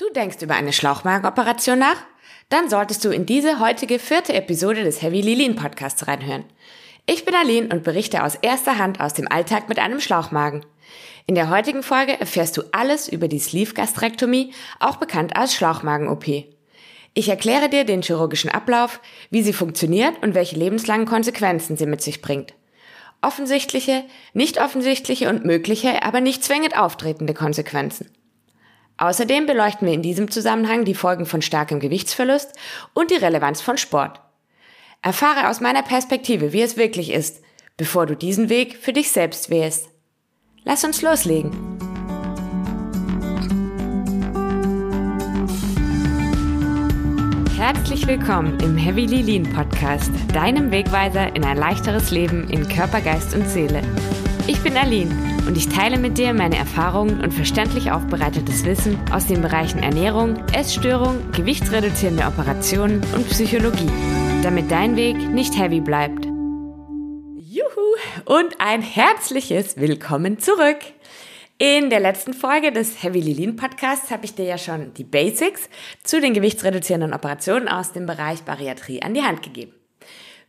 Du denkst über eine Schlauchmagenoperation nach? Dann solltest du in diese heutige vierte Episode des Heavy Lilin Podcasts reinhören. Ich bin Aline und berichte aus erster Hand aus dem Alltag mit einem Schlauchmagen. In der heutigen Folge erfährst du alles über die Sleeve-Gastrektomie, auch bekannt als Schlauchmagen-OP. Ich erkläre dir den chirurgischen Ablauf, wie sie funktioniert und welche lebenslangen Konsequenzen sie mit sich bringt. Offensichtliche, nicht offensichtliche und mögliche, aber nicht zwingend auftretende Konsequenzen. Außerdem beleuchten wir in diesem Zusammenhang die Folgen von starkem Gewichtsverlust und die Relevanz von Sport. Erfahre aus meiner Perspektive, wie es wirklich ist, bevor du diesen Weg für dich selbst wählst. Lass uns loslegen. Herzlich willkommen im Heavy Lean Podcast, deinem Wegweiser in ein leichteres Leben in Körper, Geist und Seele. Ich bin Aline und ich teile mit dir meine Erfahrungen und verständlich aufbereitetes Wissen aus den Bereichen Ernährung, Essstörung, gewichtsreduzierende Operationen und Psychologie, damit dein Weg nicht heavy bleibt. Juhu und ein herzliches Willkommen zurück. In der letzten Folge des Heavy Lilin Podcasts habe ich dir ja schon die Basics zu den gewichtsreduzierenden Operationen aus dem Bereich Bariatrie an die Hand gegeben.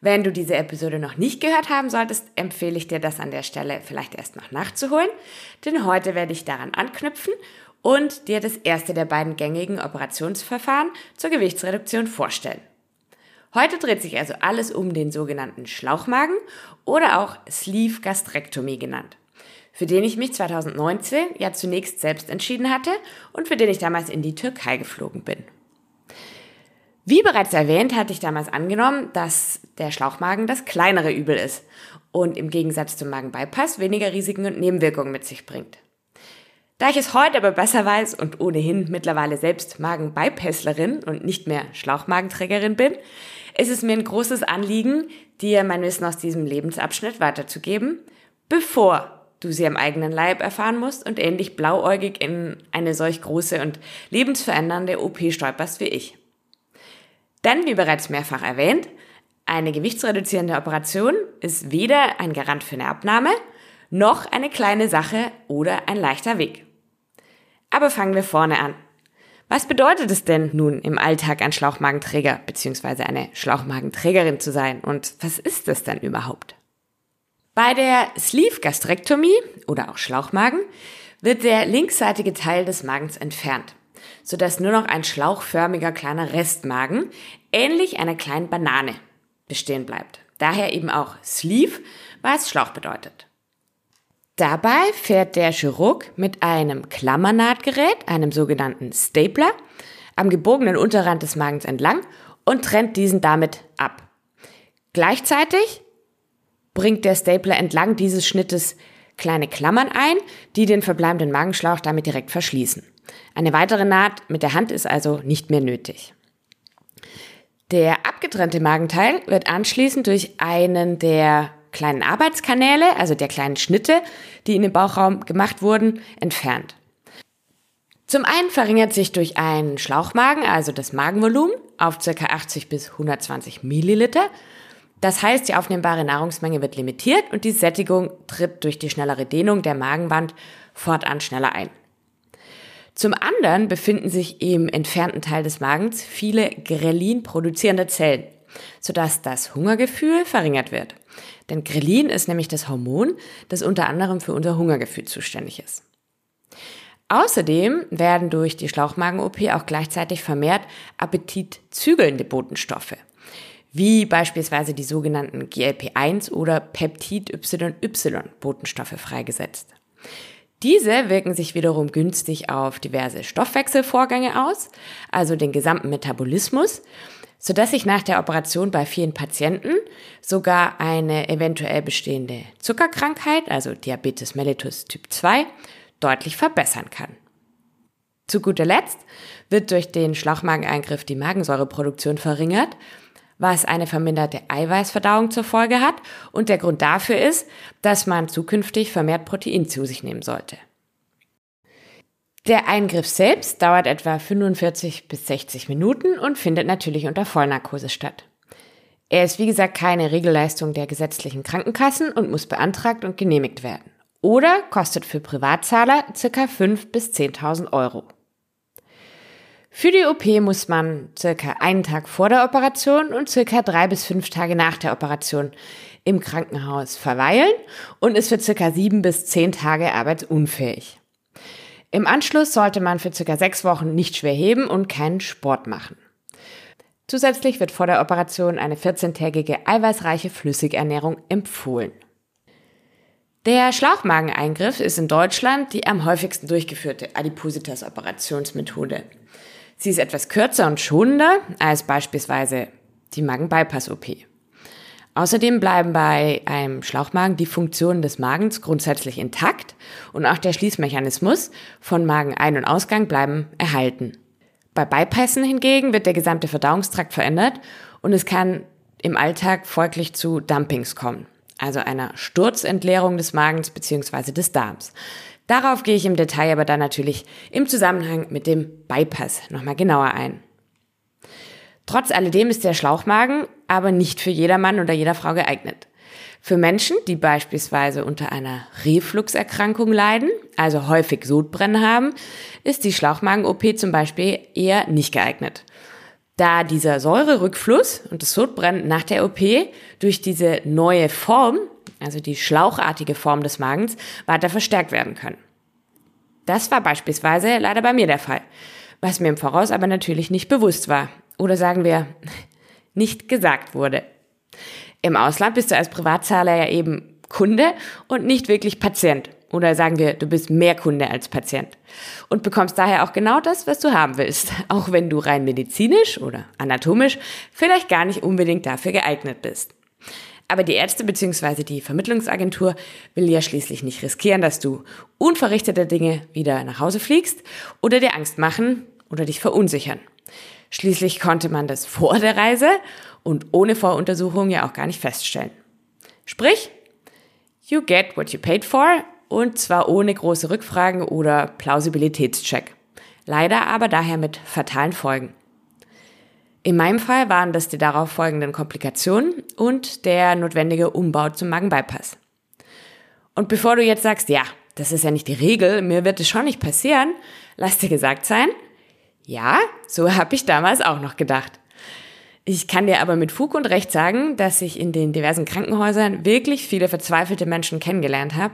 Wenn du diese Episode noch nicht gehört haben solltest, empfehle ich dir das an der Stelle vielleicht erst noch nachzuholen, denn heute werde ich daran anknüpfen und dir das erste der beiden gängigen Operationsverfahren zur Gewichtsreduktion vorstellen. Heute dreht sich also alles um den sogenannten Schlauchmagen oder auch Sleeve Gastrektomie genannt, für den ich mich 2019 ja zunächst selbst entschieden hatte und für den ich damals in die Türkei geflogen bin. Wie bereits erwähnt, hatte ich damals angenommen, dass der Schlauchmagen das kleinere Übel ist und im Gegensatz zum Magenbypass weniger Risiken und Nebenwirkungen mit sich bringt. Da ich es heute aber besser weiß und ohnehin mittlerweile selbst Magenbypasslerin und nicht mehr Schlauchmagenträgerin bin, ist es mir ein großes Anliegen, dir mein Wissen aus diesem Lebensabschnitt weiterzugeben, bevor du sie am eigenen Leib erfahren musst und ähnlich blauäugig in eine solch große und lebensverändernde OP stolperst wie ich. Denn, wie bereits mehrfach erwähnt, eine gewichtsreduzierende Operation ist weder ein Garant für eine Abnahme, noch eine kleine Sache oder ein leichter Weg. Aber fangen wir vorne an. Was bedeutet es denn nun im Alltag ein Schlauchmagenträger bzw. eine Schlauchmagenträgerin zu sein und was ist das denn überhaupt? Bei der Sleeve-Gastrektomie oder auch Schlauchmagen wird der linksseitige Teil des Magens entfernt sodass nur noch ein schlauchförmiger kleiner Restmagen, ähnlich einer kleinen Banane, bestehen bleibt. Daher eben auch Sleeve, was Schlauch bedeutet. Dabei fährt der Chirurg mit einem Klammernahtgerät, einem sogenannten Stapler, am gebogenen Unterrand des Magens entlang und trennt diesen damit ab. Gleichzeitig bringt der Stapler entlang dieses Schnittes kleine Klammern ein, die den verbleibenden Magenschlauch damit direkt verschließen. Eine weitere Naht mit der Hand ist also nicht mehr nötig. Der abgetrennte Magenteil wird anschließend durch einen der kleinen Arbeitskanäle, also der kleinen Schnitte, die in den Bauchraum gemacht wurden, entfernt. Zum einen verringert sich durch einen Schlauchmagen, also das Magenvolumen, auf ca. 80 bis 120 Milliliter. Das heißt, die aufnehmbare Nahrungsmenge wird limitiert und die Sättigung tritt durch die schnellere Dehnung der Magenwand fortan schneller ein. Zum anderen befinden sich im entfernten Teil des Magens viele Grelin produzierende Zellen, sodass das Hungergefühl verringert wird. Denn Grelin ist nämlich das Hormon, das unter anderem für unser Hungergefühl zuständig ist. Außerdem werden durch die Schlauchmagen-OP auch gleichzeitig vermehrt appetitzügelnde Botenstoffe, wie beispielsweise die sogenannten GLP-1 oder Peptid-YY-Botenstoffe freigesetzt. Diese wirken sich wiederum günstig auf diverse Stoffwechselvorgänge aus, also den gesamten Metabolismus, sodass sich nach der Operation bei vielen Patienten sogar eine eventuell bestehende Zuckerkrankheit, also Diabetes mellitus Typ 2, deutlich verbessern kann. Zu guter Letzt wird durch den Schlauchmageneingriff die Magensäureproduktion verringert was eine verminderte Eiweißverdauung zur Folge hat und der Grund dafür ist, dass man zukünftig vermehrt Protein zu sich nehmen sollte. Der Eingriff selbst dauert etwa 45 bis 60 Minuten und findet natürlich unter Vollnarkose statt. Er ist wie gesagt keine Regelleistung der gesetzlichen Krankenkassen und muss beantragt und genehmigt werden. Oder kostet für Privatzahler ca. 5 bis 10.000 Euro. Für die OP muss man circa einen Tag vor der Operation und circa drei bis fünf Tage nach der Operation im Krankenhaus verweilen und ist für circa sieben bis zehn Tage arbeitsunfähig. Im Anschluss sollte man für circa sechs Wochen nicht schwer heben und keinen Sport machen. Zusätzlich wird vor der Operation eine 14-tägige eiweißreiche Flüssigernährung empfohlen. Der Schlauchmageneingriff ist in Deutschland die am häufigsten durchgeführte Adipositas-Operationsmethode. Sie ist etwas kürzer und schonender als beispielsweise die Magen-Bypass-OP. Außerdem bleiben bei einem Schlauchmagen die Funktionen des Magens grundsätzlich intakt und auch der Schließmechanismus von Magenein- und Ausgang bleiben erhalten. Bei Bypassen hingegen wird der gesamte Verdauungstrakt verändert und es kann im Alltag folglich zu Dumpings kommen, also einer Sturzentleerung des Magens bzw. des Darms. Darauf gehe ich im Detail aber dann natürlich im Zusammenhang mit dem Bypass nochmal genauer ein. Trotz alledem ist der Schlauchmagen aber nicht für jeder Mann oder jeder Frau geeignet. Für Menschen, die beispielsweise unter einer Refluxerkrankung leiden, also häufig Sodbrennen haben, ist die Schlauchmagen-OP zum Beispiel eher nicht geeignet. Da dieser Säurerückfluss und das Sodbrennen nach der OP durch diese neue Form, also die schlauchartige Form des Magens, weiter verstärkt werden können. Das war beispielsweise leider bei mir der Fall, was mir im Voraus aber natürlich nicht bewusst war. Oder sagen wir, nicht gesagt wurde. Im Ausland bist du als Privatzahler ja eben Kunde und nicht wirklich Patient. Oder sagen wir, du bist mehr Kunde als Patient. Und bekommst daher auch genau das, was du haben willst. Auch wenn du rein medizinisch oder anatomisch vielleicht gar nicht unbedingt dafür geeignet bist. Aber die Ärzte bzw. die Vermittlungsagentur will ja schließlich nicht riskieren, dass du unverrichtete Dinge wieder nach Hause fliegst oder dir Angst machen oder dich verunsichern. Schließlich konnte man das vor der Reise und ohne Voruntersuchung ja auch gar nicht feststellen. Sprich, you get what you paid for und zwar ohne große Rückfragen oder Plausibilitätscheck. Leider aber daher mit fatalen Folgen. In meinem Fall waren das die darauf folgenden Komplikationen und der notwendige Umbau zum Magenbypass. Und bevor du jetzt sagst, ja, das ist ja nicht die Regel, mir wird es schon nicht passieren, lass dir gesagt sein, ja, so habe ich damals auch noch gedacht. Ich kann dir aber mit Fug und Recht sagen, dass ich in den diversen Krankenhäusern wirklich viele verzweifelte Menschen kennengelernt habe,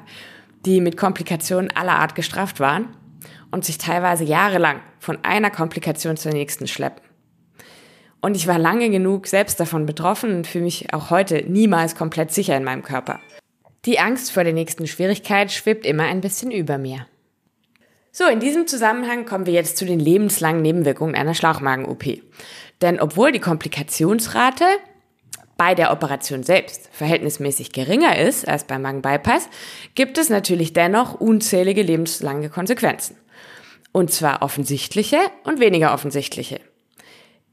die mit Komplikationen aller Art gestraft waren und sich teilweise jahrelang von einer Komplikation zur nächsten schleppen. Und ich war lange genug selbst davon betroffen und fühle mich auch heute niemals komplett sicher in meinem Körper. Die Angst vor der nächsten Schwierigkeit schwebt immer ein bisschen über mir. So, in diesem Zusammenhang kommen wir jetzt zu den lebenslangen Nebenwirkungen einer Schlauchmagen-OP. Denn obwohl die Komplikationsrate bei der Operation selbst verhältnismäßig geringer ist als beim Magen-Bypass, gibt es natürlich dennoch unzählige lebenslange Konsequenzen. Und zwar offensichtliche und weniger offensichtliche.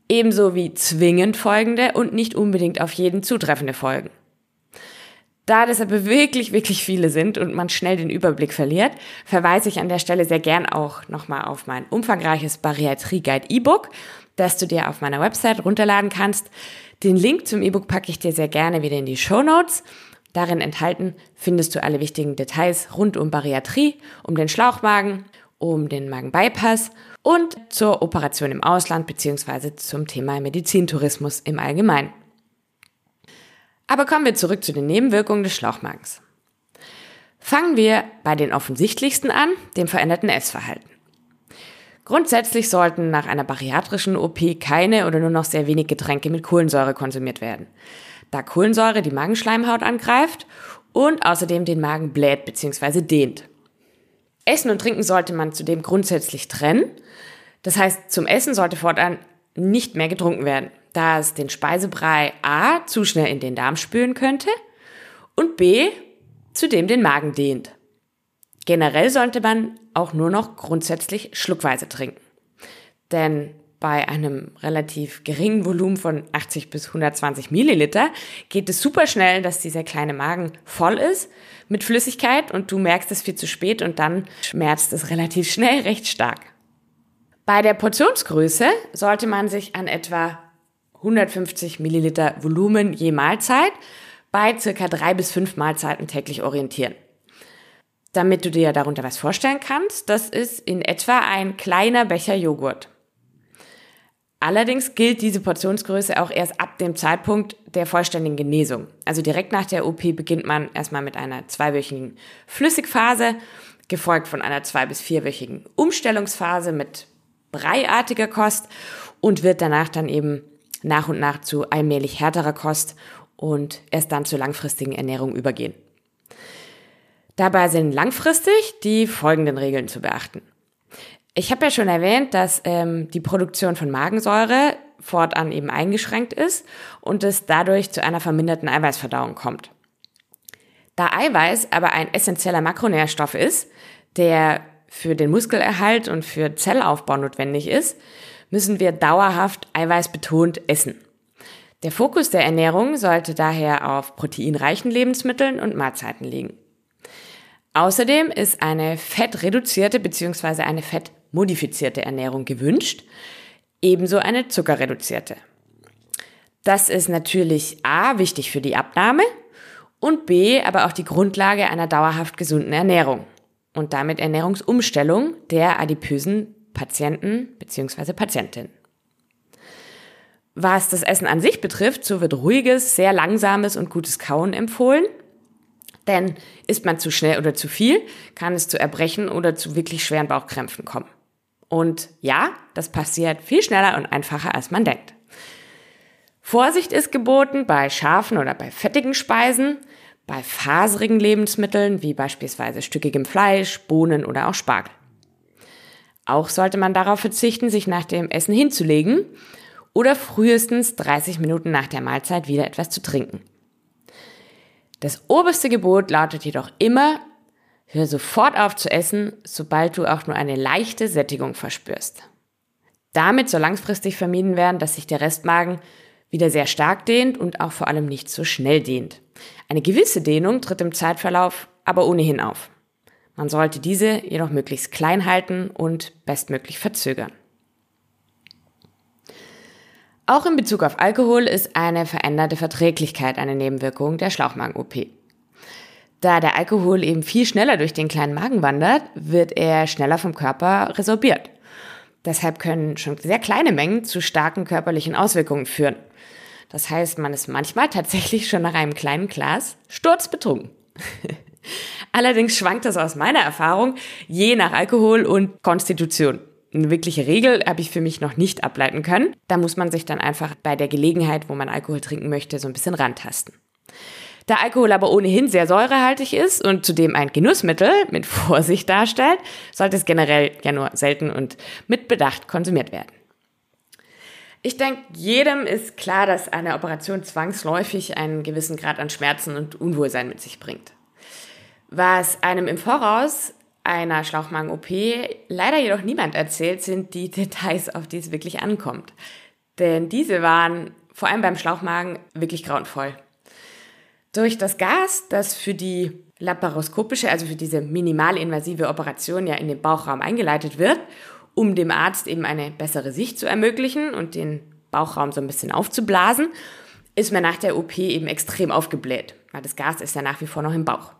Ebenso wie zwingend folgende und nicht unbedingt auf jeden zutreffende Folgen. Da das aber wirklich, wirklich viele sind und man schnell den Überblick verliert, verweise ich an der Stelle sehr gern auch nochmal auf mein umfangreiches Bariatrie-Guide E-Book, das du dir auf meiner Website runterladen kannst. Den Link zum E-Book packe ich dir sehr gerne wieder in die Show Notes. Darin enthalten findest du alle wichtigen Details rund um Bariatrie, um den Schlauchmagen, um den Magenbypass und zur Operation im Ausland bzw. zum Thema Medizintourismus im Allgemeinen. Aber kommen wir zurück zu den Nebenwirkungen des Schlauchmagens. Fangen wir bei den offensichtlichsten an, dem veränderten Essverhalten. Grundsätzlich sollten nach einer bariatrischen OP keine oder nur noch sehr wenig Getränke mit Kohlensäure konsumiert werden, da Kohlensäure die Magenschleimhaut angreift und außerdem den Magen bläht bzw. dehnt. Essen und Trinken sollte man zudem grundsätzlich trennen. Das heißt, zum Essen sollte fortan nicht mehr getrunken werden da es den Speisebrei A zu schnell in den Darm spülen könnte und B zudem den Magen dehnt. Generell sollte man auch nur noch grundsätzlich schluckweise trinken. Denn bei einem relativ geringen Volumen von 80 bis 120 Milliliter geht es super schnell, dass dieser kleine Magen voll ist mit Flüssigkeit und du merkst es viel zu spät und dann schmerzt es relativ schnell recht stark. Bei der Portionsgröße sollte man sich an etwa 150 Milliliter Volumen je Mahlzeit bei circa drei bis fünf Mahlzeiten täglich orientieren. Damit du dir darunter was vorstellen kannst, das ist in etwa ein kleiner Becher Joghurt. Allerdings gilt diese Portionsgröße auch erst ab dem Zeitpunkt der vollständigen Genesung. Also direkt nach der OP beginnt man erstmal mit einer zweiwöchigen Flüssigphase, gefolgt von einer zwei- bis vierwöchigen Umstellungsphase mit breiartiger Kost und wird danach dann eben nach und nach zu allmählich härterer Kost und erst dann zur langfristigen Ernährung übergehen. Dabei sind langfristig die folgenden Regeln zu beachten. Ich habe ja schon erwähnt, dass ähm, die Produktion von Magensäure fortan eben eingeschränkt ist und es dadurch zu einer verminderten Eiweißverdauung kommt. Da Eiweiß aber ein essentieller Makronährstoff ist, der für den Muskelerhalt und für Zellaufbau notwendig ist, müssen wir dauerhaft eiweißbetont essen. Der Fokus der Ernährung sollte daher auf proteinreichen Lebensmitteln und Mahlzeiten liegen. Außerdem ist eine fettreduzierte bzw. eine fettmodifizierte Ernährung gewünscht, ebenso eine zuckerreduzierte. Das ist natürlich A wichtig für die Abnahme und B aber auch die Grundlage einer dauerhaft gesunden Ernährung und damit Ernährungsumstellung der adipösen Patienten bzw. Patientin. Was das Essen an sich betrifft, so wird ruhiges, sehr langsames und gutes Kauen empfohlen. Denn isst man zu schnell oder zu viel, kann es zu Erbrechen oder zu wirklich schweren Bauchkrämpfen kommen. Und ja, das passiert viel schneller und einfacher, als man denkt. Vorsicht ist geboten bei scharfen oder bei fettigen Speisen, bei faserigen Lebensmitteln wie beispielsweise stückigem Fleisch, Bohnen oder auch Spargel. Auch sollte man darauf verzichten, sich nach dem Essen hinzulegen oder frühestens 30 Minuten nach der Mahlzeit wieder etwas zu trinken. Das oberste Gebot lautet jedoch immer, hör sofort auf zu essen, sobald du auch nur eine leichte Sättigung verspürst. Damit soll langfristig vermieden werden, dass sich der Restmagen wieder sehr stark dehnt und auch vor allem nicht so schnell dehnt. Eine gewisse Dehnung tritt im Zeitverlauf aber ohnehin auf. Man sollte diese jedoch möglichst klein halten und bestmöglich verzögern. Auch in Bezug auf Alkohol ist eine veränderte Verträglichkeit eine Nebenwirkung der Schlauchmagen-OP. Da der Alkohol eben viel schneller durch den kleinen Magen wandert, wird er schneller vom Körper resorbiert. Deshalb können schon sehr kleine Mengen zu starken körperlichen Auswirkungen führen. Das heißt, man ist manchmal tatsächlich schon nach einem kleinen Glas sturzbetrunken. Allerdings schwankt das aus meiner Erfahrung je nach Alkohol und Konstitution. Eine wirkliche Regel habe ich für mich noch nicht ableiten können. Da muss man sich dann einfach bei der Gelegenheit, wo man Alkohol trinken möchte, so ein bisschen rantasten. Da Alkohol aber ohnehin sehr säurehaltig ist und zudem ein Genussmittel mit Vorsicht darstellt, sollte es generell ja nur selten und mit Bedacht konsumiert werden. Ich denke, jedem ist klar, dass eine Operation zwangsläufig einen gewissen Grad an Schmerzen und Unwohlsein mit sich bringt. Was einem im Voraus einer Schlauchmagen-OP leider jedoch niemand erzählt, sind die Details, auf die es wirklich ankommt. Denn diese waren vor allem beim Schlauchmagen wirklich grauenvoll. Durch das Gas, das für die laparoskopische, also für diese minimalinvasive Operation ja in den Bauchraum eingeleitet wird, um dem Arzt eben eine bessere Sicht zu ermöglichen und den Bauchraum so ein bisschen aufzublasen, ist man nach der OP eben extrem aufgebläht, weil das Gas ist ja nach wie vor noch im Bauch.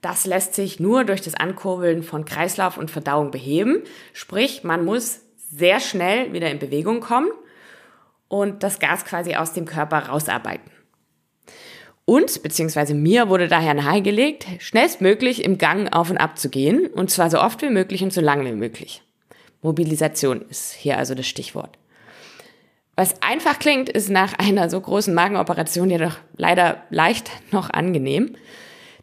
Das lässt sich nur durch das Ankurbeln von Kreislauf und Verdauung beheben. Sprich, man muss sehr schnell wieder in Bewegung kommen und das Gas quasi aus dem Körper rausarbeiten. Uns, beziehungsweise mir, wurde daher nahegelegt, schnellstmöglich im Gang auf und ab zu gehen, und zwar so oft wie möglich und so lange wie möglich. Mobilisation ist hier also das Stichwort. Was einfach klingt, ist nach einer so großen Magenoperation jedoch leider leicht noch angenehm.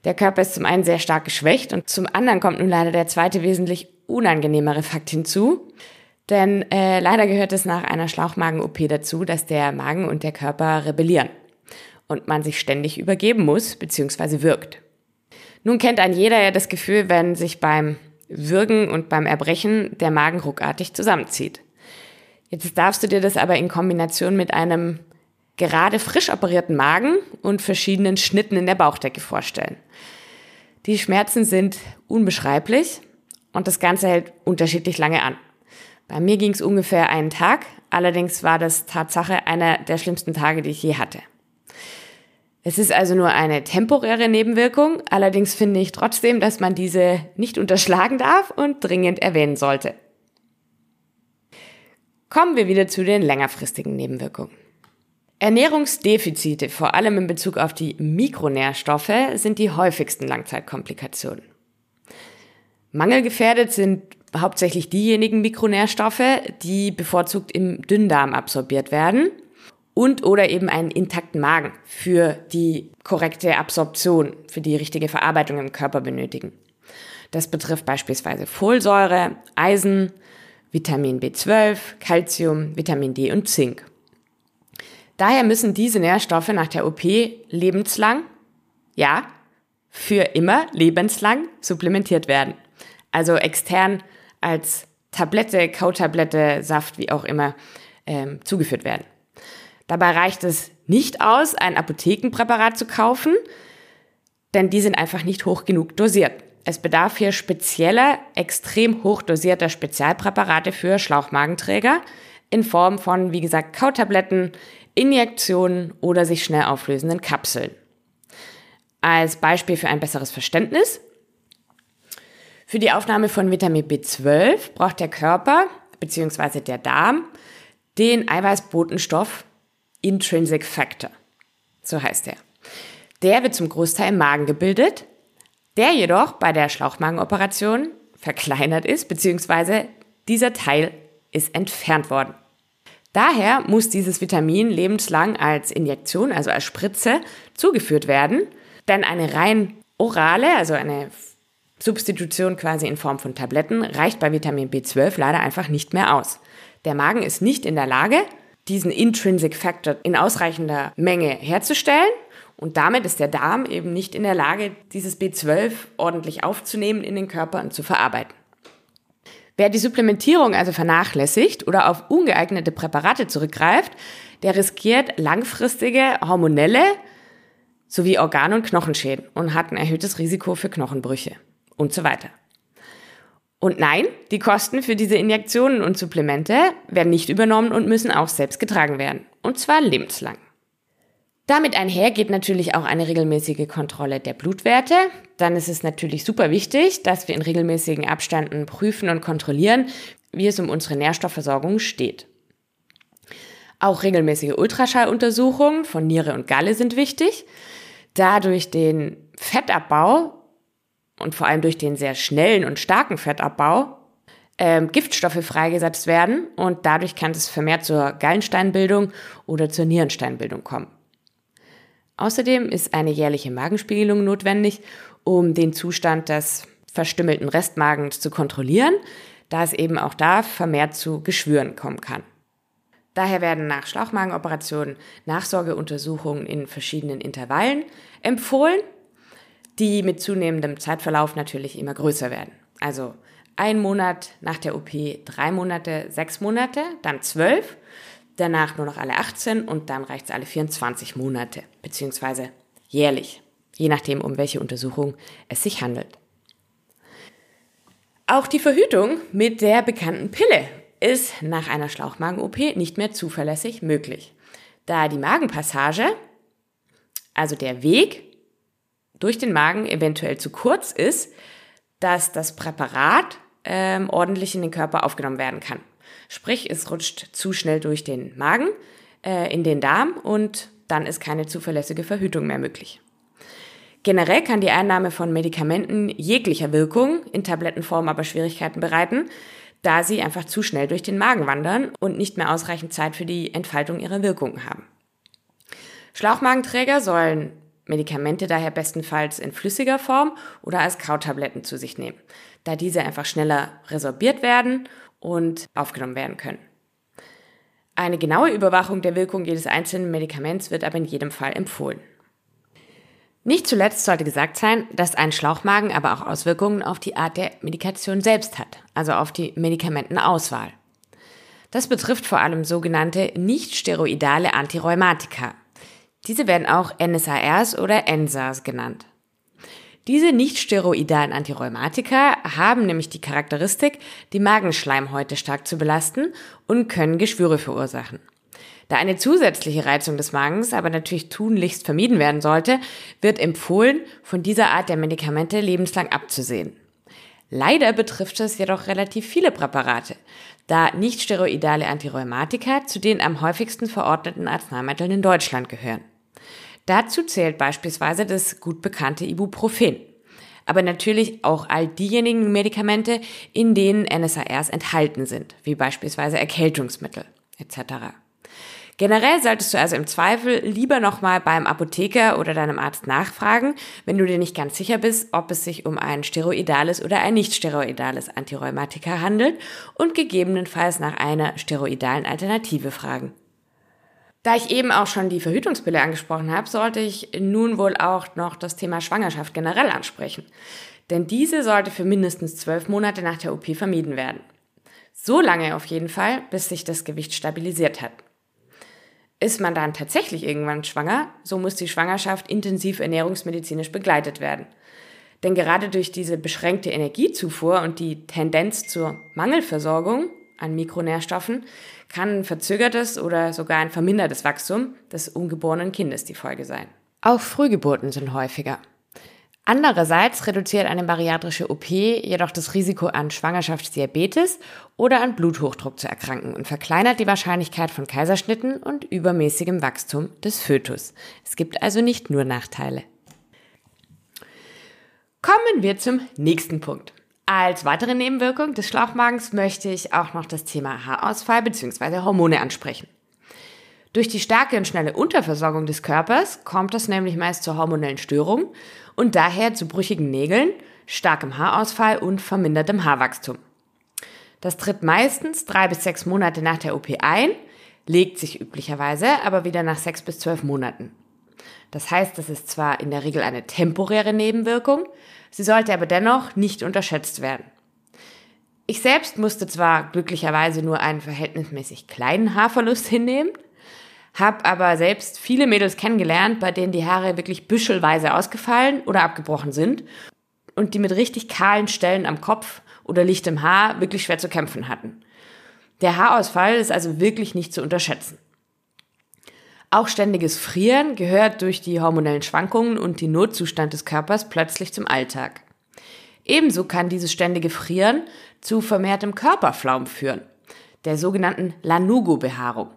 Der Körper ist zum einen sehr stark geschwächt und zum anderen kommt nun leider der zweite wesentlich unangenehmere Fakt hinzu. Denn äh, leider gehört es nach einer Schlauchmagen-OP dazu, dass der Magen und der Körper rebellieren und man sich ständig übergeben muss bzw. wirkt. Nun kennt ein jeder ja das Gefühl, wenn sich beim Würgen und beim Erbrechen der Magen ruckartig zusammenzieht. Jetzt darfst du dir das aber in Kombination mit einem gerade frisch operierten Magen und verschiedenen Schnitten in der Bauchdecke vorstellen. Die Schmerzen sind unbeschreiblich und das Ganze hält unterschiedlich lange an. Bei mir ging es ungefähr einen Tag, allerdings war das Tatsache einer der schlimmsten Tage, die ich je hatte. Es ist also nur eine temporäre Nebenwirkung, allerdings finde ich trotzdem, dass man diese nicht unterschlagen darf und dringend erwähnen sollte. Kommen wir wieder zu den längerfristigen Nebenwirkungen. Ernährungsdefizite, vor allem in Bezug auf die Mikronährstoffe, sind die häufigsten Langzeitkomplikationen. Mangelgefährdet sind hauptsächlich diejenigen Mikronährstoffe, die bevorzugt im Dünndarm absorbiert werden und oder eben einen intakten Magen für die korrekte Absorption, für die richtige Verarbeitung im Körper benötigen. Das betrifft beispielsweise Folsäure, Eisen, Vitamin B12, Calcium, Vitamin D und Zink. Daher müssen diese Nährstoffe nach der OP lebenslang, ja, für immer lebenslang supplementiert werden. Also extern als Tablette, Kautablette, Saft, wie auch immer, ähm, zugeführt werden. Dabei reicht es nicht aus, ein Apothekenpräparat zu kaufen, denn die sind einfach nicht hoch genug dosiert. Es bedarf hier spezieller, extrem hoch dosierter Spezialpräparate für Schlauchmagenträger in Form von, wie gesagt, Kautabletten, Injektionen oder sich schnell auflösenden Kapseln. Als Beispiel für ein besseres Verständnis. Für die Aufnahme von Vitamin B12 braucht der Körper bzw. der Darm den Eiweißbotenstoff Intrinsic Factor. So heißt er. Der wird zum Großteil im Magen gebildet, der jedoch bei der Schlauchmagenoperation verkleinert ist, bzw. dieser Teil ist entfernt worden. Daher muss dieses Vitamin lebenslang als Injektion, also als Spritze, zugeführt werden, denn eine rein orale, also eine Substitution quasi in Form von Tabletten, reicht bei Vitamin B12 leider einfach nicht mehr aus. Der Magen ist nicht in der Lage, diesen Intrinsic Factor in ausreichender Menge herzustellen und damit ist der Darm eben nicht in der Lage, dieses B12 ordentlich aufzunehmen in den Körper und zu verarbeiten. Wer die Supplementierung also vernachlässigt oder auf ungeeignete Präparate zurückgreift, der riskiert langfristige hormonelle sowie Organ- und Knochenschäden und hat ein erhöhtes Risiko für Knochenbrüche und so weiter. Und nein, die Kosten für diese Injektionen und Supplemente werden nicht übernommen und müssen auch selbst getragen werden. Und zwar lebenslang. Damit einher geht natürlich auch eine regelmäßige Kontrolle der Blutwerte. Dann ist es natürlich super wichtig, dass wir in regelmäßigen Abständen prüfen und kontrollieren, wie es um unsere Nährstoffversorgung steht. Auch regelmäßige Ultraschalluntersuchungen von Niere und Galle sind wichtig, da durch den Fettabbau und vor allem durch den sehr schnellen und starken Fettabbau ähm, Giftstoffe freigesetzt werden und dadurch kann es vermehrt zur Gallensteinbildung oder zur Nierensteinbildung kommen. Außerdem ist eine jährliche Magenspiegelung notwendig, um den Zustand des verstümmelten Restmagens zu kontrollieren, da es eben auch da vermehrt zu Geschwüren kommen kann. Daher werden nach Schlauchmagenoperationen Nachsorgeuntersuchungen in verschiedenen Intervallen empfohlen, die mit zunehmendem Zeitverlauf natürlich immer größer werden. Also ein Monat nach der OP, drei Monate, sechs Monate, dann zwölf danach nur noch alle 18 und dann reicht es alle 24 Monate, beziehungsweise jährlich, je nachdem, um welche Untersuchung es sich handelt. Auch die Verhütung mit der bekannten Pille ist nach einer Schlauchmagen-OP nicht mehr zuverlässig möglich, da die Magenpassage, also der Weg durch den Magen eventuell zu kurz ist, dass das Präparat ähm, ordentlich in den Körper aufgenommen werden kann. Sprich, es rutscht zu schnell durch den Magen äh, in den Darm und dann ist keine zuverlässige Verhütung mehr möglich. Generell kann die Einnahme von Medikamenten jeglicher Wirkung in Tablettenform aber Schwierigkeiten bereiten, da sie einfach zu schnell durch den Magen wandern und nicht mehr ausreichend Zeit für die Entfaltung ihrer Wirkungen haben. Schlauchmagenträger sollen Medikamente daher bestenfalls in flüssiger Form oder als Kautabletten zu sich nehmen, da diese einfach schneller resorbiert werden und aufgenommen werden können. Eine genaue Überwachung der Wirkung jedes einzelnen Medikaments wird aber in jedem Fall empfohlen. Nicht zuletzt sollte gesagt sein, dass ein Schlauchmagen aber auch Auswirkungen auf die Art der Medikation selbst hat, also auf die Medikamentenauswahl. Das betrifft vor allem sogenannte nicht-steroidale Antirheumatika. Diese werden auch NSARs oder NSARs genannt. Diese nicht-steroidalen Antirheumatika haben nämlich die Charakteristik, die Magenschleimhäute stark zu belasten und können Geschwüre verursachen. Da eine zusätzliche Reizung des Magens aber natürlich tunlichst vermieden werden sollte, wird empfohlen, von dieser Art der Medikamente lebenslang abzusehen. Leider betrifft es jedoch relativ viele Präparate, da nichtsteroidale Antirheumatika zu den am häufigsten verordneten Arzneimitteln in Deutschland gehören. Dazu zählt beispielsweise das gut bekannte Ibuprofen. Aber natürlich auch all diejenigen Medikamente, in denen NSARs enthalten sind, wie beispielsweise Erkältungsmittel etc. Generell solltest du also im Zweifel lieber nochmal beim Apotheker oder deinem Arzt nachfragen, wenn du dir nicht ganz sicher bist, ob es sich um ein steroidales oder ein nicht steroidales Antirheumatika handelt und gegebenenfalls nach einer steroidalen Alternative fragen. Da ich eben auch schon die Verhütungspille angesprochen habe, sollte ich nun wohl auch noch das Thema Schwangerschaft generell ansprechen. Denn diese sollte für mindestens zwölf Monate nach der OP vermieden werden. So lange auf jeden Fall, bis sich das Gewicht stabilisiert hat. Ist man dann tatsächlich irgendwann schwanger, so muss die Schwangerschaft intensiv ernährungsmedizinisch begleitet werden. Denn gerade durch diese beschränkte Energiezufuhr und die Tendenz zur Mangelversorgung an Mikronährstoffen kann ein verzögertes oder sogar ein vermindertes Wachstum des ungeborenen Kindes die Folge sein. Auch Frühgeburten sind häufiger. Andererseits reduziert eine bariatrische OP jedoch das Risiko an Schwangerschaftsdiabetes oder an Bluthochdruck zu erkranken und verkleinert die Wahrscheinlichkeit von Kaiserschnitten und übermäßigem Wachstum des Fötus. Es gibt also nicht nur Nachteile. Kommen wir zum nächsten Punkt. Als weitere Nebenwirkung des Schlauchmagens möchte ich auch noch das Thema Haarausfall bzw. Hormone ansprechen. Durch die starke und schnelle Unterversorgung des Körpers kommt es nämlich meist zur hormonellen Störung und daher zu brüchigen Nägeln, starkem Haarausfall und vermindertem Haarwachstum. Das tritt meistens drei bis sechs Monate nach der OP ein, legt sich üblicherweise aber wieder nach sechs bis zwölf Monaten. Das heißt, das ist zwar in der Regel eine temporäre Nebenwirkung, sie sollte aber dennoch nicht unterschätzt werden. Ich selbst musste zwar glücklicherweise nur einen verhältnismäßig kleinen Haarverlust hinnehmen, habe aber selbst viele Mädels kennengelernt, bei denen die Haare wirklich büschelweise ausgefallen oder abgebrochen sind und die mit richtig kahlen Stellen am Kopf oder lichtem Haar wirklich schwer zu kämpfen hatten. Der Haarausfall ist also wirklich nicht zu unterschätzen. Auch ständiges Frieren gehört durch die hormonellen Schwankungen und den Notzustand des Körpers plötzlich zum Alltag. Ebenso kann dieses ständige Frieren zu vermehrtem Körperflaum führen, der sogenannten Lanugo-Behaarung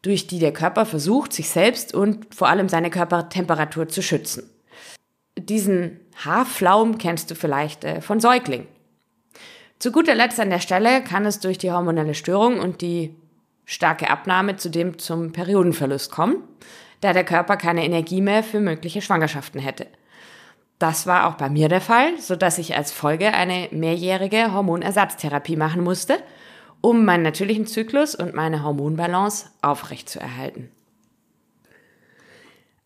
durch die der Körper versucht, sich selbst und vor allem seine Körpertemperatur zu schützen. Diesen Haarflaum kennst du vielleicht äh, von Säuglingen. Zu guter Letzt an der Stelle kann es durch die hormonelle Störung und die starke Abnahme zudem zum Periodenverlust kommen, da der Körper keine Energie mehr für mögliche Schwangerschaften hätte. Das war auch bei mir der Fall, so dass ich als Folge eine mehrjährige Hormonersatztherapie machen musste um meinen natürlichen Zyklus und meine Hormonbalance aufrechtzuerhalten.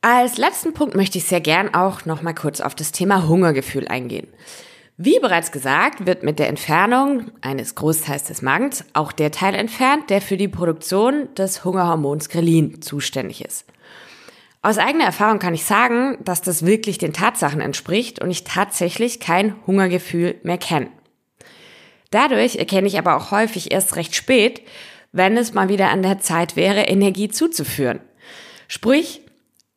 Als letzten Punkt möchte ich sehr gern auch noch mal kurz auf das Thema Hungergefühl eingehen. Wie bereits gesagt, wird mit der Entfernung eines Großteils des Magens auch der Teil entfernt, der für die Produktion des Hungerhormons Grelin zuständig ist. Aus eigener Erfahrung kann ich sagen, dass das wirklich den Tatsachen entspricht und ich tatsächlich kein Hungergefühl mehr kenne. Dadurch erkenne ich aber auch häufig erst recht spät, wenn es mal wieder an der Zeit wäre, Energie zuzuführen. Sprich,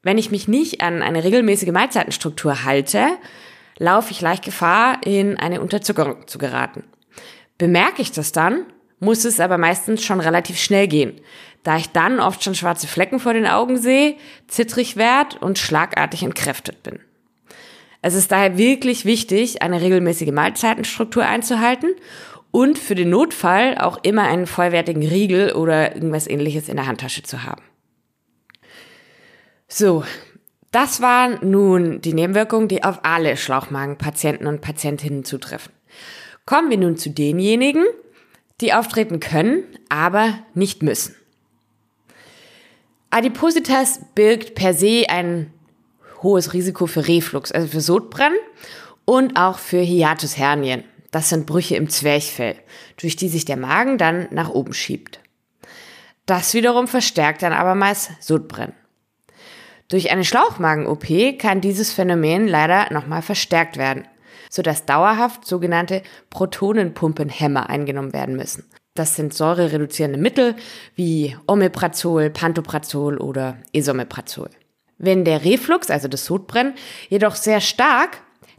wenn ich mich nicht an eine regelmäßige Mahlzeitenstruktur halte, laufe ich leicht Gefahr, in eine Unterzuckerung zu geraten. Bemerke ich das dann, muss es aber meistens schon relativ schnell gehen, da ich dann oft schon schwarze Flecken vor den Augen sehe, zittrig werde und schlagartig entkräftet bin. Es ist daher wirklich wichtig, eine regelmäßige Mahlzeitenstruktur einzuhalten und für den Notfall auch immer einen vollwertigen Riegel oder irgendwas ähnliches in der Handtasche zu haben. So, das waren nun die Nebenwirkungen, die auf alle Schlauchmagenpatienten und Patientinnen zutreffen. Kommen wir nun zu denjenigen, die auftreten können, aber nicht müssen. Adipositas birgt per se ein hohes Risiko für Reflux, also für Sodbrennen und auch für Hiatushernien. Das sind Brüche im Zwerchfell, durch die sich der Magen dann nach oben schiebt. Das wiederum verstärkt dann abermals Sodbrennen. Durch eine Schlauchmagen-OP kann dieses Phänomen leider nochmal verstärkt werden, sodass dauerhaft sogenannte Protonenpumpenhämmer eingenommen werden müssen. Das sind säurereduzierende Mittel wie Omeprazol, Pantoprazol oder Esomeprazol. Wenn der Reflux, also das Sodbrennen, jedoch sehr stark,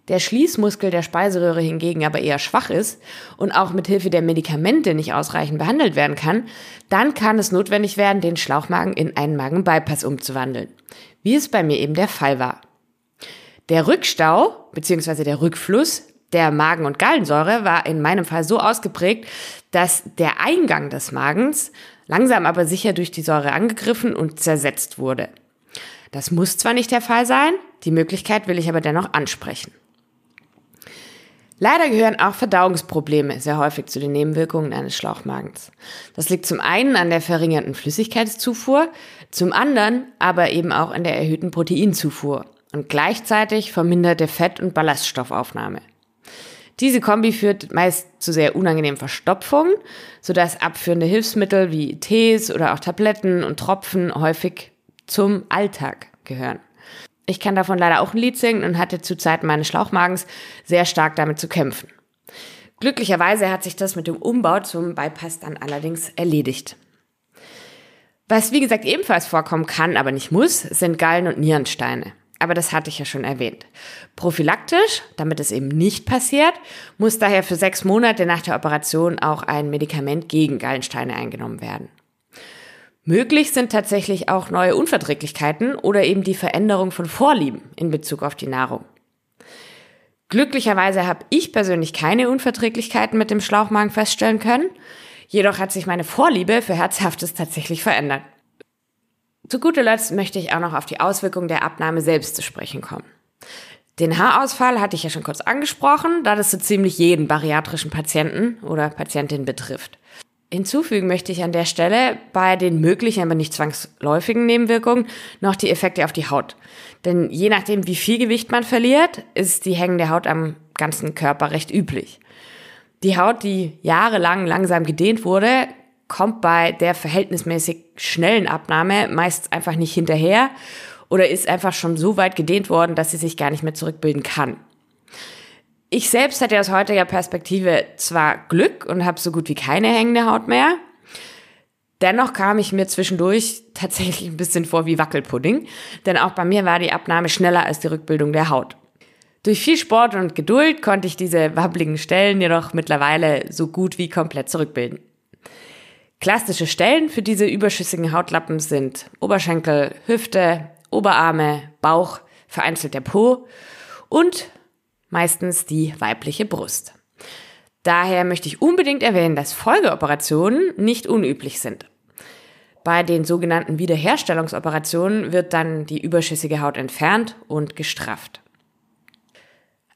der Schließmuskel der Speiseröhre hingegen aber eher schwach ist und auch mit Hilfe der Medikamente nicht ausreichend behandelt werden kann, dann kann es notwendig werden, den Schlauchmagen in einen Magenbypass umzuwandeln, wie es bei mir eben der Fall war. Der Rückstau bzw. der Rückfluss der Magen- und Gallensäure war in meinem Fall so ausgeprägt, dass der Eingang des Magens langsam aber sicher durch die Säure angegriffen und zersetzt wurde. Das muss zwar nicht der Fall sein, die Möglichkeit will ich aber dennoch ansprechen. Leider gehören auch Verdauungsprobleme sehr häufig zu den Nebenwirkungen eines Schlauchmagens. Das liegt zum einen an der verringerten Flüssigkeitszufuhr, zum anderen aber eben auch an der erhöhten Proteinzufuhr und gleichzeitig verminderte Fett- und Ballaststoffaufnahme. Diese Kombi führt meist zu sehr unangenehmen Verstopfungen, sodass abführende Hilfsmittel wie Tees oder auch Tabletten und Tropfen häufig zum Alltag gehören. Ich kann davon leider auch ein Lied singen und hatte zu Zeiten meines Schlauchmagens sehr stark damit zu kämpfen. Glücklicherweise hat sich das mit dem Umbau zum Bypass dann allerdings erledigt. Was wie gesagt ebenfalls vorkommen kann, aber nicht muss, sind Gallen- und Nierensteine. Aber das hatte ich ja schon erwähnt. Prophylaktisch, damit es eben nicht passiert, muss daher für sechs Monate nach der Operation auch ein Medikament gegen Gallensteine eingenommen werden. Möglich sind tatsächlich auch neue Unverträglichkeiten oder eben die Veränderung von Vorlieben in Bezug auf die Nahrung. Glücklicherweise habe ich persönlich keine Unverträglichkeiten mit dem Schlauchmagen feststellen können, jedoch hat sich meine Vorliebe für Herzhaftes tatsächlich verändert. Zu guter Letzt möchte ich auch noch auf die Auswirkungen der Abnahme selbst zu sprechen kommen. Den Haarausfall hatte ich ja schon kurz angesprochen, da das so ziemlich jeden bariatrischen Patienten oder Patientin betrifft. Hinzufügen möchte ich an der Stelle bei den möglichen, aber nicht zwangsläufigen Nebenwirkungen noch die Effekte auf die Haut. Denn je nachdem, wie viel Gewicht man verliert, ist die hängende Haut am ganzen Körper recht üblich. Die Haut, die jahrelang langsam gedehnt wurde, kommt bei der verhältnismäßig schnellen Abnahme meist einfach nicht hinterher oder ist einfach schon so weit gedehnt worden, dass sie sich gar nicht mehr zurückbilden kann. Ich selbst hatte aus heutiger Perspektive zwar Glück und habe so gut wie keine hängende Haut mehr, dennoch kam ich mir zwischendurch tatsächlich ein bisschen vor wie Wackelpudding, denn auch bei mir war die Abnahme schneller als die Rückbildung der Haut. Durch viel Sport und Geduld konnte ich diese wabbligen Stellen jedoch mittlerweile so gut wie komplett zurückbilden. Klassische Stellen für diese überschüssigen Hautlappen sind Oberschenkel, Hüfte, Oberarme, Bauch, vereinzelt der Po und meistens die weibliche Brust. Daher möchte ich unbedingt erwähnen, dass Folgeoperationen nicht unüblich sind. Bei den sogenannten Wiederherstellungsoperationen wird dann die überschüssige Haut entfernt und gestrafft.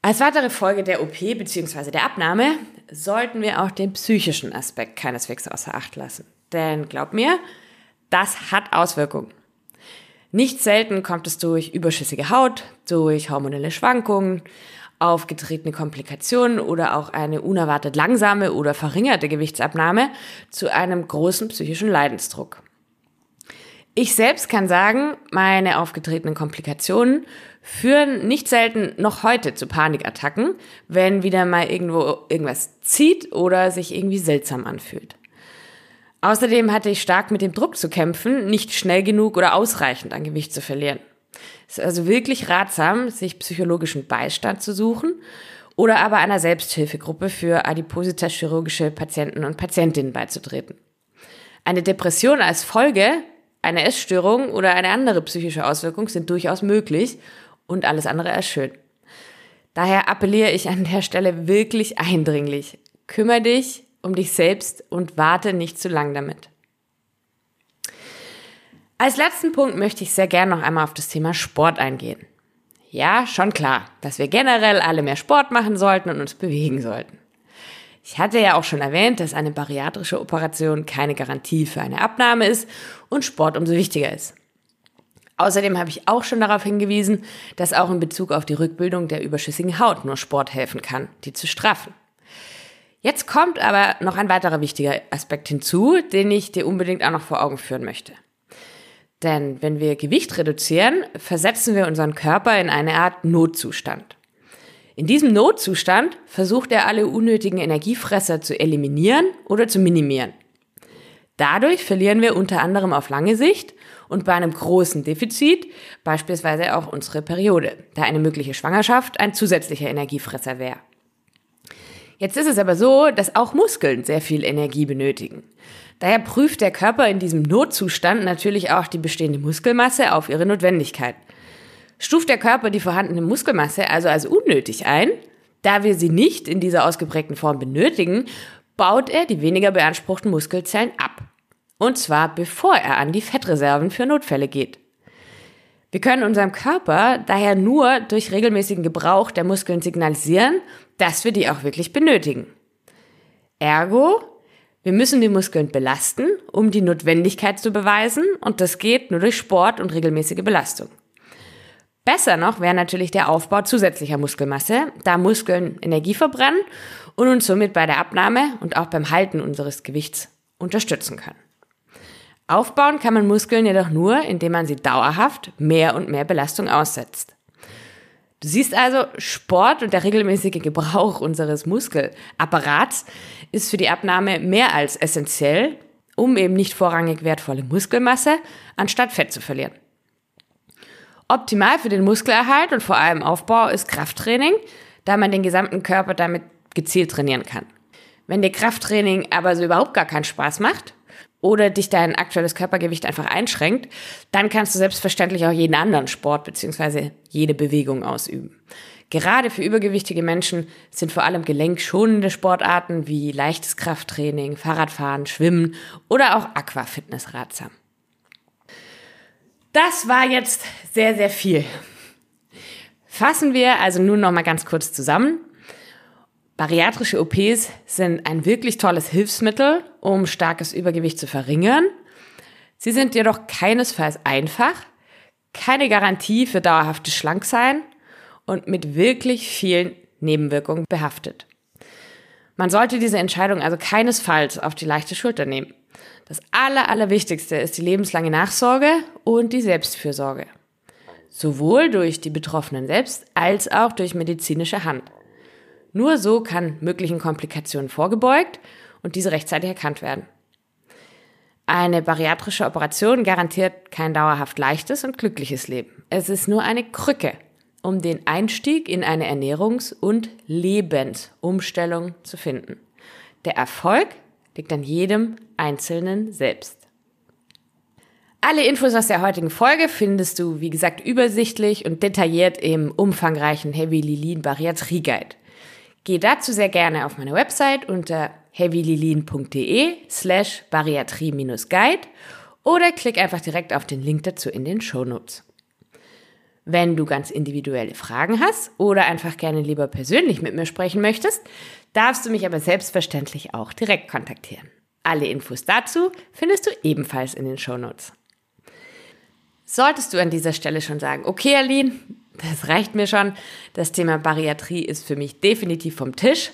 Als weitere Folge der OP bzw. der Abnahme sollten wir auch den psychischen Aspekt keineswegs außer Acht lassen. Denn glaub mir, das hat Auswirkungen. Nicht selten kommt es durch überschüssige Haut, durch hormonelle Schwankungen, aufgetretene Komplikationen oder auch eine unerwartet langsame oder verringerte Gewichtsabnahme zu einem großen psychischen Leidensdruck. Ich selbst kann sagen, meine aufgetretenen Komplikationen führen nicht selten noch heute zu Panikattacken, wenn wieder mal irgendwo irgendwas zieht oder sich irgendwie seltsam anfühlt. Außerdem hatte ich stark mit dem Druck zu kämpfen, nicht schnell genug oder ausreichend an Gewicht zu verlieren. Es ist also wirklich ratsam, sich psychologischen Beistand zu suchen oder aber einer Selbsthilfegruppe für Adipositas-chirurgische Patienten und Patientinnen beizutreten. Eine Depression als Folge eine Essstörung oder eine andere psychische Auswirkung sind durchaus möglich und alles andere schön. Daher appelliere ich an der Stelle wirklich eindringlich. Kümmer dich um dich selbst und warte nicht zu lang damit. Als letzten Punkt möchte ich sehr gerne noch einmal auf das Thema Sport eingehen. Ja, schon klar, dass wir generell alle mehr Sport machen sollten und uns bewegen sollten. Ich hatte ja auch schon erwähnt, dass eine bariatrische Operation keine Garantie für eine Abnahme ist und Sport umso wichtiger ist. Außerdem habe ich auch schon darauf hingewiesen, dass auch in Bezug auf die Rückbildung der überschüssigen Haut nur Sport helfen kann, die zu straffen. Jetzt kommt aber noch ein weiterer wichtiger Aspekt hinzu, den ich dir unbedingt auch noch vor Augen führen möchte. Denn wenn wir Gewicht reduzieren, versetzen wir unseren Körper in eine Art Notzustand. In diesem Notzustand versucht er alle unnötigen Energiefresser zu eliminieren oder zu minimieren. Dadurch verlieren wir unter anderem auf lange Sicht und bei einem großen Defizit beispielsweise auch unsere Periode, da eine mögliche Schwangerschaft ein zusätzlicher Energiefresser wäre. Jetzt ist es aber so, dass auch Muskeln sehr viel Energie benötigen. Daher prüft der Körper in diesem Notzustand natürlich auch die bestehende Muskelmasse auf ihre Notwendigkeit. Stuft der Körper die vorhandene Muskelmasse also als unnötig ein, da wir sie nicht in dieser ausgeprägten Form benötigen, baut er die weniger beanspruchten Muskelzellen ab. Und zwar bevor er an die Fettreserven für Notfälle geht. Wir können unserem Körper daher nur durch regelmäßigen Gebrauch der Muskeln signalisieren, dass wir die auch wirklich benötigen. Ergo, wir müssen die Muskeln belasten, um die Notwendigkeit zu beweisen und das geht nur durch Sport und regelmäßige Belastung. Besser noch wäre natürlich der Aufbau zusätzlicher Muskelmasse, da Muskeln Energie verbrennen und uns somit bei der Abnahme und auch beim Halten unseres Gewichts unterstützen können. Aufbauen kann man Muskeln jedoch nur, indem man sie dauerhaft mehr und mehr Belastung aussetzt. Du siehst also, Sport und der regelmäßige Gebrauch unseres Muskelapparats ist für die Abnahme mehr als essentiell, um eben nicht vorrangig wertvolle Muskelmasse anstatt Fett zu verlieren. Optimal für den Muskelerhalt und vor allem Aufbau ist Krafttraining, da man den gesamten Körper damit gezielt trainieren kann. Wenn dir Krafttraining aber so überhaupt gar keinen Spaß macht oder dich dein aktuelles Körpergewicht einfach einschränkt, dann kannst du selbstverständlich auch jeden anderen Sport bzw. jede Bewegung ausüben. Gerade für übergewichtige Menschen sind vor allem gelenkschonende Sportarten wie leichtes Krafttraining, Fahrradfahren, Schwimmen oder auch Aquafitness ratsam. Das war jetzt sehr, sehr viel. Fassen wir also nun noch mal ganz kurz zusammen. Bariatrische OPs sind ein wirklich tolles Hilfsmittel, um starkes Übergewicht zu verringern. Sie sind jedoch keinesfalls einfach, keine Garantie für dauerhaftes Schlanksein und mit wirklich vielen Nebenwirkungen behaftet. Man sollte diese Entscheidung also keinesfalls auf die leichte Schulter nehmen. Das Aller, Allerwichtigste ist die lebenslange Nachsorge und die Selbstfürsorge. Sowohl durch die Betroffenen selbst als auch durch medizinische Hand. Nur so kann möglichen Komplikationen vorgebeugt und diese rechtzeitig erkannt werden. Eine bariatrische Operation garantiert kein dauerhaft leichtes und glückliches Leben. Es ist nur eine Krücke, um den Einstieg in eine Ernährungs- und Lebensumstellung zu finden. Der Erfolg liegt an jedem Einzelnen selbst. Alle Infos aus der heutigen Folge findest du, wie gesagt, übersichtlich und detailliert im umfangreichen Heavy Lilin Bariatrie Guide. Geh dazu sehr gerne auf meine Website unter heavylilin.de slash bariatrie-guide oder klick einfach direkt auf den Link dazu in den Show Notes. Wenn du ganz individuelle Fragen hast oder einfach gerne lieber persönlich mit mir sprechen möchtest, darfst du mich aber selbstverständlich auch direkt kontaktieren. Alle Infos dazu findest du ebenfalls in den Show Notes. Solltest du an dieser Stelle schon sagen, okay, Aline, das reicht mir schon, das Thema Bariatrie ist für mich definitiv vom Tisch,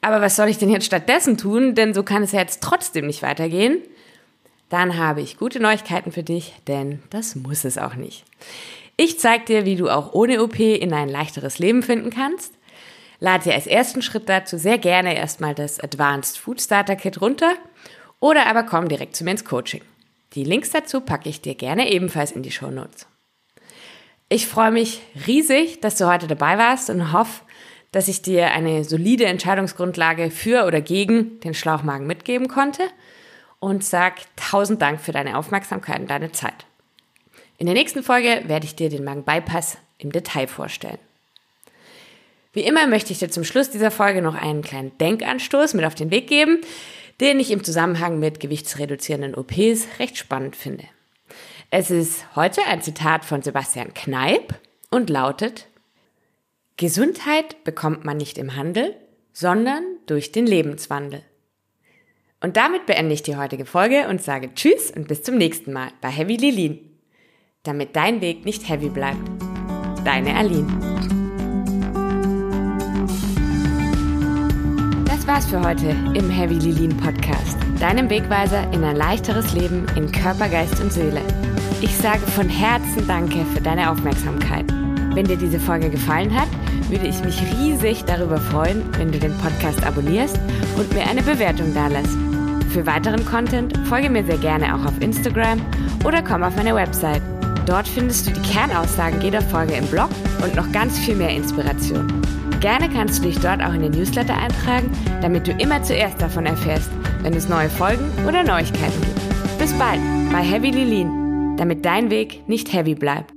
aber was soll ich denn jetzt stattdessen tun, denn so kann es ja jetzt trotzdem nicht weitergehen, dann habe ich gute Neuigkeiten für dich, denn das muss es auch nicht. Ich zeige dir, wie du auch ohne OP in ein leichteres Leben finden kannst. Lade dir als ersten Schritt dazu sehr gerne erstmal das Advanced Food Starter Kit runter oder aber komm direkt zu mir ins Coaching. Die Links dazu packe ich dir gerne ebenfalls in die Show Notes. Ich freue mich riesig, dass du heute dabei warst und hoffe, dass ich dir eine solide Entscheidungsgrundlage für oder gegen den Schlauchmagen mitgeben konnte und sag tausend Dank für deine Aufmerksamkeit und deine Zeit. In der nächsten Folge werde ich dir den Magen-Bypass im Detail vorstellen. Wie immer möchte ich dir zum Schluss dieser Folge noch einen kleinen Denkanstoß mit auf den Weg geben, den ich im Zusammenhang mit gewichtsreduzierenden OPs recht spannend finde. Es ist heute ein Zitat von Sebastian Kneip und lautet, Gesundheit bekommt man nicht im Handel, sondern durch den Lebenswandel. Und damit beende ich die heutige Folge und sage Tschüss und bis zum nächsten Mal bei Heavy Lilin damit dein Weg nicht heavy bleibt. Deine Aline. Das war's für heute im Heavy Lilin Podcast, deinem Wegweiser in ein leichteres Leben in Körper, Geist und Seele. Ich sage von Herzen Danke für deine Aufmerksamkeit. Wenn dir diese Folge gefallen hat, würde ich mich riesig darüber freuen, wenn du den Podcast abonnierst und mir eine Bewertung dalässt. Für weiteren Content folge mir sehr gerne auch auf Instagram oder komm auf meine Website. Dort findest du die Kernaussagen jeder Folge im Blog und noch ganz viel mehr Inspiration. Gerne kannst du dich dort auch in den Newsletter eintragen, damit du immer zuerst davon erfährst, wenn es neue Folgen oder Neuigkeiten gibt. Bis bald bei Heavy Lilin, damit dein Weg nicht heavy bleibt.